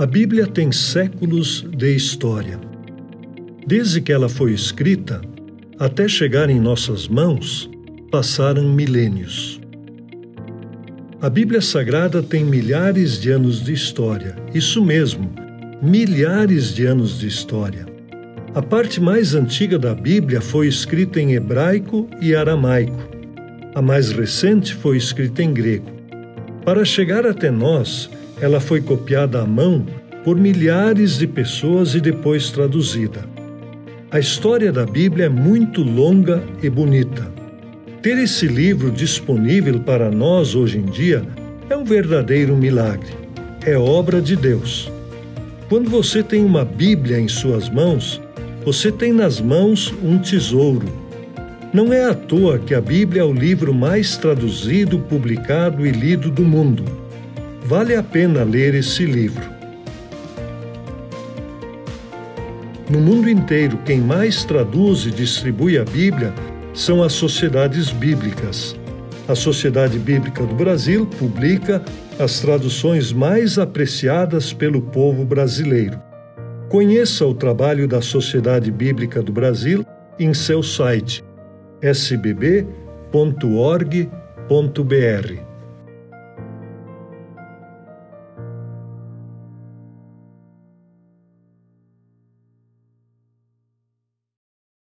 A Bíblia tem séculos de história. Desde que ela foi escrita até chegar em nossas mãos, passaram milênios. A Bíblia Sagrada tem milhares de anos de história, isso mesmo, milhares de anos de história. A parte mais antiga da Bíblia foi escrita em hebraico e aramaico. A mais recente foi escrita em grego. Para chegar até nós, ela foi copiada à mão por milhares de pessoas e depois traduzida. A história da Bíblia é muito longa e bonita. Ter esse livro disponível para nós hoje em dia é um verdadeiro milagre. É obra de Deus. Quando você tem uma Bíblia em suas mãos, você tem nas mãos um tesouro. Não é à toa que a Bíblia é o livro mais traduzido, publicado e lido do mundo. Vale a pena ler esse livro. No mundo inteiro, quem mais traduz e distribui a Bíblia são as sociedades bíblicas. A Sociedade Bíblica do Brasil publica as traduções mais apreciadas pelo povo brasileiro. Conheça o trabalho da Sociedade Bíblica do Brasil em seu site sbb.org.br.